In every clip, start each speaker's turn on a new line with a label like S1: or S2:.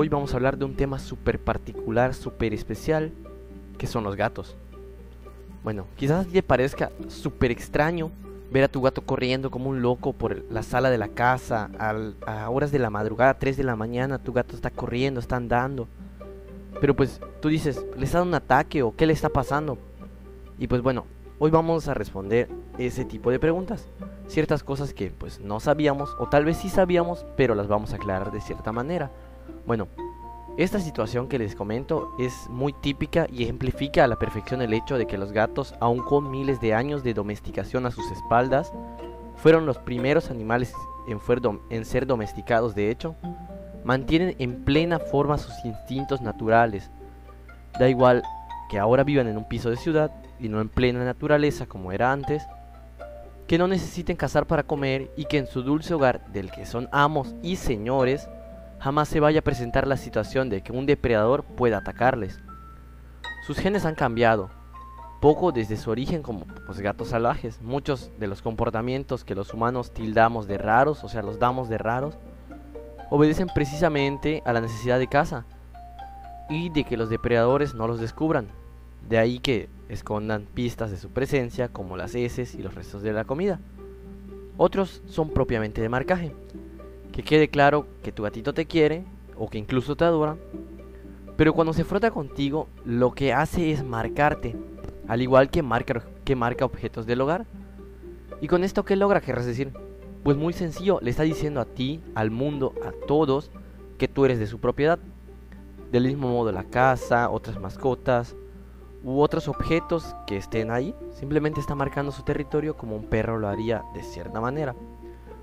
S1: hoy vamos a hablar de un tema súper particular, súper especial, que son los gatos. Bueno, quizás te parezca súper extraño ver a tu gato corriendo como un loco por la sala de la casa, a horas de la madrugada, 3 de la mañana, tu gato está corriendo, está andando. Pero pues tú dices, ¿le está dando un ataque o qué le está pasando? Y pues bueno, hoy vamos a responder ese tipo de preguntas. Ciertas cosas que pues no sabíamos o tal vez sí sabíamos, pero las vamos a aclarar de cierta manera. Bueno, esta situación que les comento es muy típica y ejemplifica a la perfección el hecho de que los gatos, aun con miles de años de domesticación a sus espaldas, fueron los primeros animales en, en ser domesticados de hecho, mantienen en plena forma sus instintos naturales. Da igual que ahora vivan en un piso de ciudad y no en plena naturaleza como era antes, que no necesiten cazar para comer y que en su dulce hogar del que son amos y señores, jamás se vaya a presentar la situación de que un depredador pueda atacarles. Sus genes han cambiado, poco desde su origen como los gatos salvajes. Muchos de los comportamientos que los humanos tildamos de raros, o sea, los damos de raros, obedecen precisamente a la necesidad de caza y de que los depredadores no los descubran. De ahí que escondan pistas de su presencia como las heces y los restos de la comida. Otros son propiamente de marcaje, que quede claro que tu gatito te quiere o que incluso te adora, pero cuando se frota contigo lo que hace es marcarte, al igual que marca, que marca objetos del hogar. ¿Y con esto qué logra, querrás decir? Pues muy sencillo, le está diciendo a ti, al mundo, a todos, que tú eres de su propiedad. Del mismo modo la casa, otras mascotas u otros objetos que estén ahí, simplemente está marcando su territorio como un perro lo haría de cierta manera.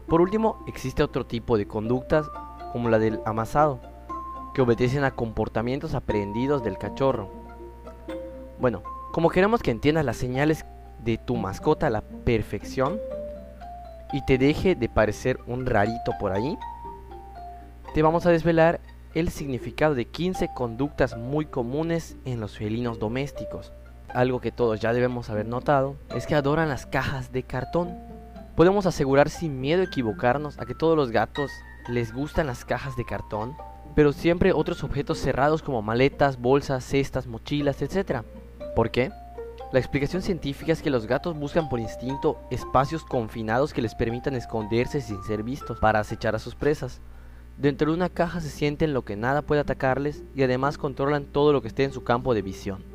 S1: Por último, existe otro tipo de conductas como la del amasado, que obedecen a comportamientos aprendidos del cachorro. Bueno, como queremos que entiendas las señales de tu mascota a la perfección y te deje de parecer un rarito por ahí, te vamos a desvelar el significado de 15 conductas muy comunes en los felinos domésticos. Algo que todos ya debemos haber notado es que adoran las cajas de cartón Podemos asegurar sin miedo a equivocarnos a que todos los gatos les gustan las cajas de cartón, pero siempre otros objetos cerrados como maletas, bolsas, cestas, mochilas, etc. ¿Por qué? La explicación científica es que los gatos buscan por instinto espacios confinados que les permitan esconderse sin ser vistos para acechar a sus presas. Dentro de una caja se sienten lo que nada puede atacarles y además controlan todo lo que esté en su campo de visión.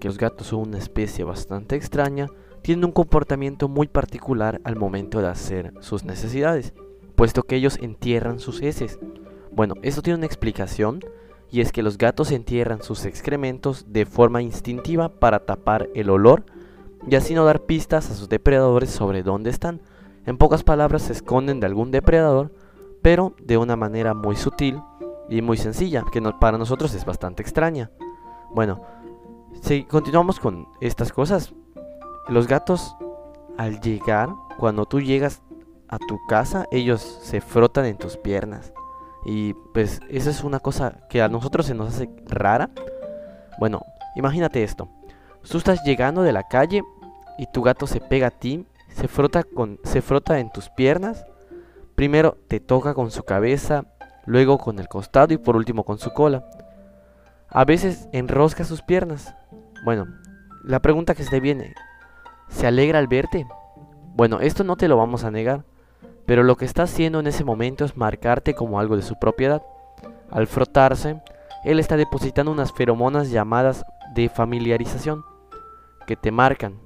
S1: Que los gatos son una especie bastante extraña tienen un comportamiento muy particular al momento de hacer sus necesidades, puesto que ellos entierran sus heces. Bueno, esto tiene una explicación, y es que los gatos entierran sus excrementos de forma instintiva para tapar el olor y así no dar pistas a sus depredadores sobre dónde están. En pocas palabras, se esconden de algún depredador, pero de una manera muy sutil y muy sencilla, que para nosotros es bastante extraña. Bueno, si continuamos con estas cosas, los gatos, al llegar, cuando tú llegas a tu casa, ellos se frotan en tus piernas. Y pues esa es una cosa que a nosotros se nos hace rara. Bueno, imagínate esto. Tú estás llegando de la calle y tu gato se pega a ti, se frota, con, se frota en tus piernas. Primero te toca con su cabeza, luego con el costado y por último con su cola. A veces enrosca sus piernas. Bueno, la pregunta que se te viene, ¿Se alegra al verte? Bueno, esto no te lo vamos a negar, pero lo que está haciendo en ese momento es marcarte como algo de su propiedad. Al frotarse, él está depositando unas feromonas llamadas de familiarización, que te marcan.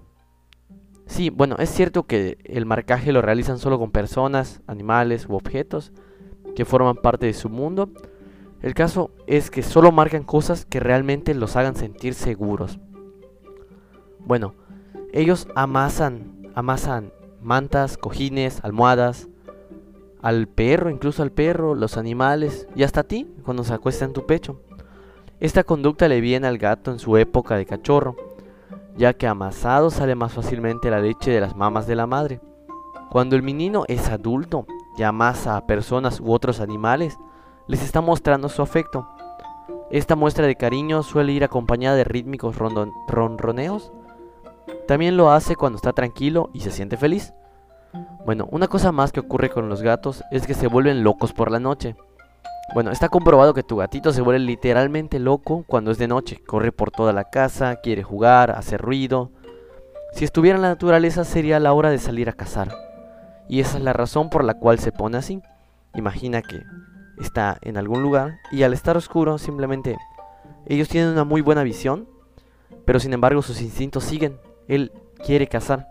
S1: Sí, bueno, es cierto que el marcaje lo realizan solo con personas, animales u objetos que forman parte de su mundo. El caso es que solo marcan cosas que realmente los hagan sentir seguros. Bueno, ellos amasan, amasan mantas, cojines, almohadas, al perro, incluso al perro, los animales y hasta a ti cuando se acuesta en tu pecho. Esta conducta le viene al gato en su época de cachorro, ya que amasado sale más fácilmente la leche de las mamas de la madre. Cuando el menino es adulto y amasa a personas u otros animales, les está mostrando su afecto. Esta muestra de cariño suele ir acompañada de rítmicos ronroneos también lo hace cuando está tranquilo y se siente feliz. Bueno, una cosa más que ocurre con los gatos es que se vuelven locos por la noche. Bueno, está comprobado que tu gatito se vuelve literalmente loco cuando es de noche. Corre por toda la casa, quiere jugar, hace ruido. Si estuviera en la naturaleza sería la hora de salir a cazar. Y esa es la razón por la cual se pone así. Imagina que está en algún lugar y al estar oscuro simplemente ellos tienen una muy buena visión, pero sin embargo sus instintos siguen. Él quiere cazar.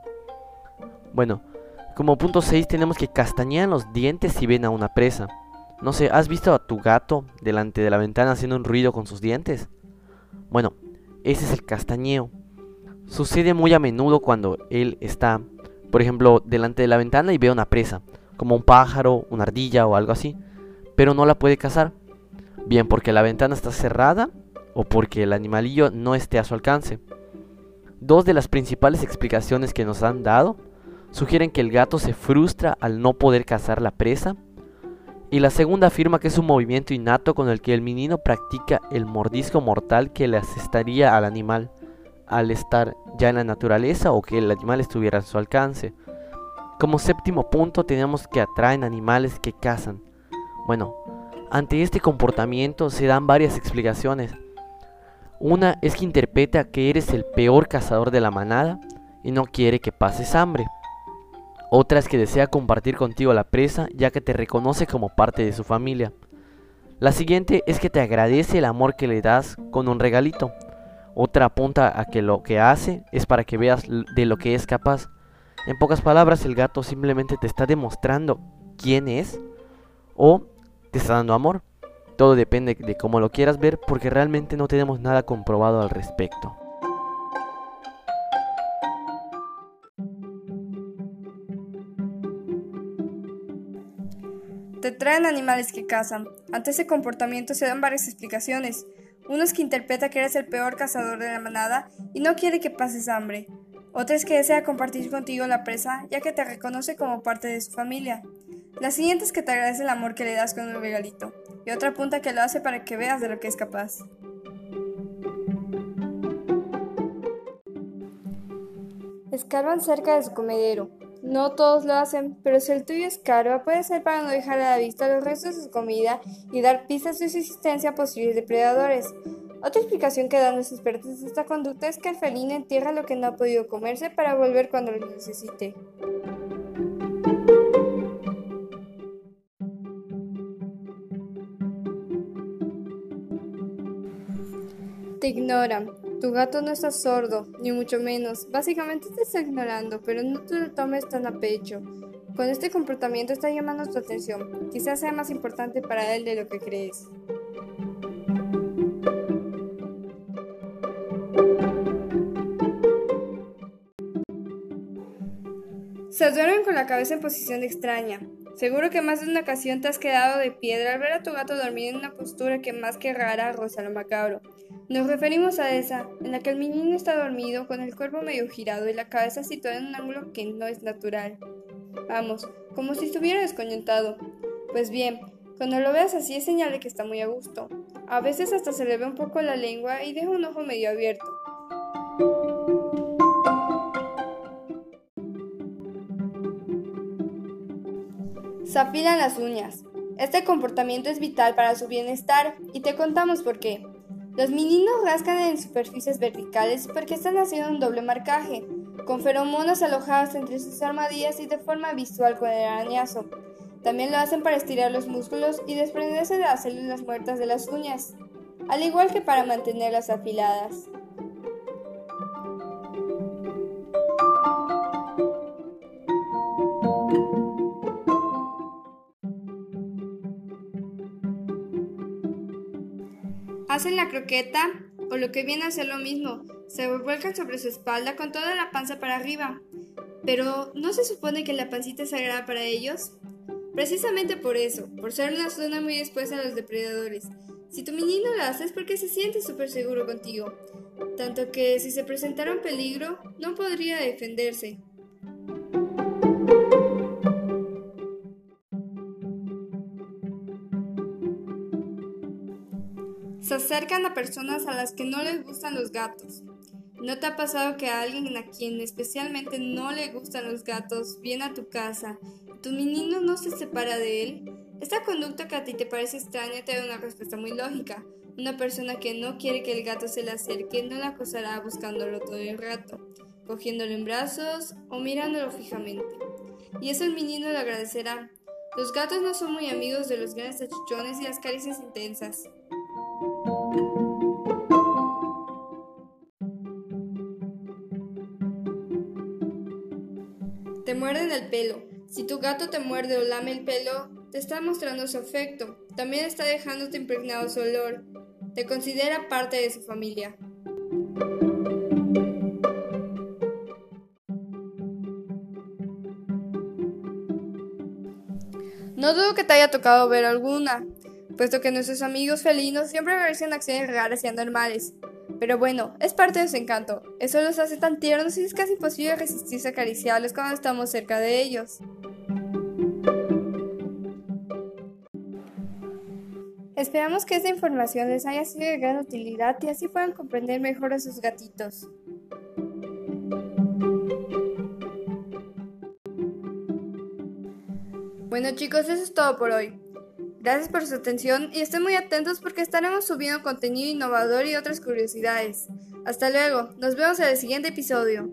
S1: Bueno, como punto 6 tenemos que castañean los dientes si ven a una presa. No sé, ¿has visto a tu gato delante de la ventana haciendo un ruido con sus dientes? Bueno, ese es el castañeo. Sucede muy a menudo cuando él está, por ejemplo, delante de la ventana y ve una presa, como un pájaro, una ardilla o algo así, pero no la puede cazar. Bien porque la ventana está cerrada o porque el animalillo no esté a su alcance. Dos de las principales explicaciones que nos han dado sugieren que el gato se frustra al no poder cazar la presa y la segunda afirma que es un movimiento innato con el que el menino practica el mordisco mortal que le asestaría al animal al estar ya en la naturaleza o que el animal estuviera a su alcance. Como séptimo punto tenemos que atraen animales que cazan. Bueno, ante este comportamiento se dan varias explicaciones. Una es que interpreta que eres el peor cazador de la manada y no quiere que pases hambre. Otra es que desea compartir contigo la presa ya que te reconoce como parte de su familia. La siguiente es que te agradece el amor que le das con un regalito. Otra apunta a que lo que hace es para que veas de lo que es capaz. En pocas palabras, el gato simplemente te está demostrando quién es o te está dando amor. Todo depende de cómo lo quieras ver porque realmente no tenemos nada comprobado al respecto.
S2: Te traen animales que cazan. Ante ese comportamiento se dan varias explicaciones. Uno es que interpreta que eres el peor cazador de la manada y no quiere que pases hambre. Otra es que desea compartir contigo la presa ya que te reconoce como parte de su familia. La siguiente es que te agradece el amor que le das con un regalito. Y otra apunta que lo hace para que veas de lo que es capaz. Escarban cerca de su comedero. No todos lo hacen, pero si el tuyo escarba, puede ser para no dejar a la vista los restos de su comida y dar pistas de su existencia a posibles depredadores. Otra explicación que dan los expertos de esta conducta es que el felino entierra lo que no ha podido comerse para volver cuando lo necesite. Te tu gato no está sordo, ni mucho menos. Básicamente te está ignorando, pero no te lo tomes tan a pecho. Con este comportamiento está llamando tu atención. Quizás sea más importante para él de lo que crees. Se duermen con la cabeza en posición extraña. Seguro que más de una ocasión te has quedado de piedra al ver a tu gato dormir en una postura que más que rara roza lo macabro. Nos referimos a esa, en la que el menino está dormido con el cuerpo medio girado y la cabeza situada en un ángulo que no es natural. Vamos, como si estuviera descoñentado. Pues bien, cuando lo veas así es señal de que está muy a gusto. A veces hasta se le ve un poco la lengua y deja un ojo medio abierto. Se afilan las uñas. Este comportamiento es vital para su bienestar y te contamos por qué. Los meninos rascan en superficies verticales porque están haciendo un doble marcaje, con feromonas alojadas entre sus armadillas y de forma visual con el arañazo. También lo hacen para estirar los músculos y desprenderse de las células muertas de las uñas, al igual que para mantenerlas afiladas. Hacen la croqueta o lo que viene a ser lo mismo, se vuelcan sobre su espalda con toda la panza para arriba. Pero ¿no se supone que la pancita es sagrada para ellos? Precisamente por eso, por ser una zona muy expuesta a los depredadores. Si tu menino lo hace es porque se siente súper seguro contigo, tanto que si se presentara un peligro, no podría defenderse. Acercan a personas a las que no les gustan los gatos. ¿No te ha pasado que alguien a quien especialmente no le gustan los gatos viene a tu casa y tu menino no se separa de él? Esta conducta que a ti te parece extraña te da una respuesta muy lógica. Una persona que no quiere que el gato se le acerque no la acosará buscándolo todo el rato, cogiéndolo en brazos o mirándolo fijamente. Y eso el menino le agradecerá. Los gatos no son muy amigos de los grandes achuchones y las caricias intensas. Te muerden el pelo. Si tu gato te muerde o lame el pelo, te está mostrando su afecto. También está dejándote impregnado su olor. Te considera parte de su familia. No dudo que te haya tocado ver alguna, puesto que nuestros amigos felinos siempre realizan acciones raras y anormales. Pero bueno, es parte de su encanto. Eso los hace tan tiernos y es casi imposible resistirse a acariciarlos cuando estamos cerca de ellos. Esperamos que esta información les haya sido de gran utilidad y así puedan comprender mejor a sus gatitos. Bueno chicos, eso es todo por hoy. Gracias por su atención y estén muy atentos porque estaremos subiendo contenido innovador y otras curiosidades. Hasta luego, nos vemos en el siguiente episodio.